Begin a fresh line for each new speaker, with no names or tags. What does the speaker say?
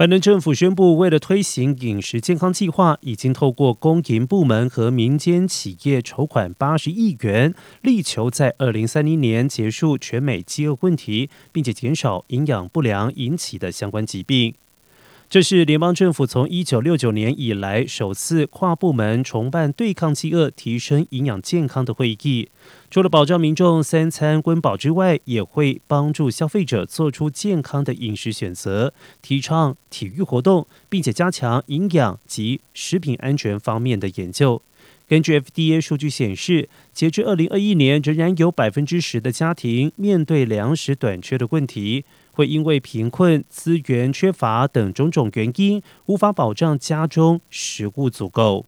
拜登政府宣布，为了推行饮食健康计划，已经透过公营部门和民间企业筹款八十亿元，力求在二零三零年结束全美饥饿问题，并且减少营养不良引起的相关疾病。这是联邦政府从一九六九年以来首次跨部门重办对抗饥饿、提升营养健康的会议。除了保障民众三餐温饱之外，也会帮助消费者做出健康的饮食选择，提倡体育活动，并且加强营养及食品安全方面的研究。根据 FDA 数据显示，截至二零二一年，仍然有百分之十的家庭面对粮食短缺的问题。会因为贫困、资源缺乏等种种原因，无法保障家中食物足够。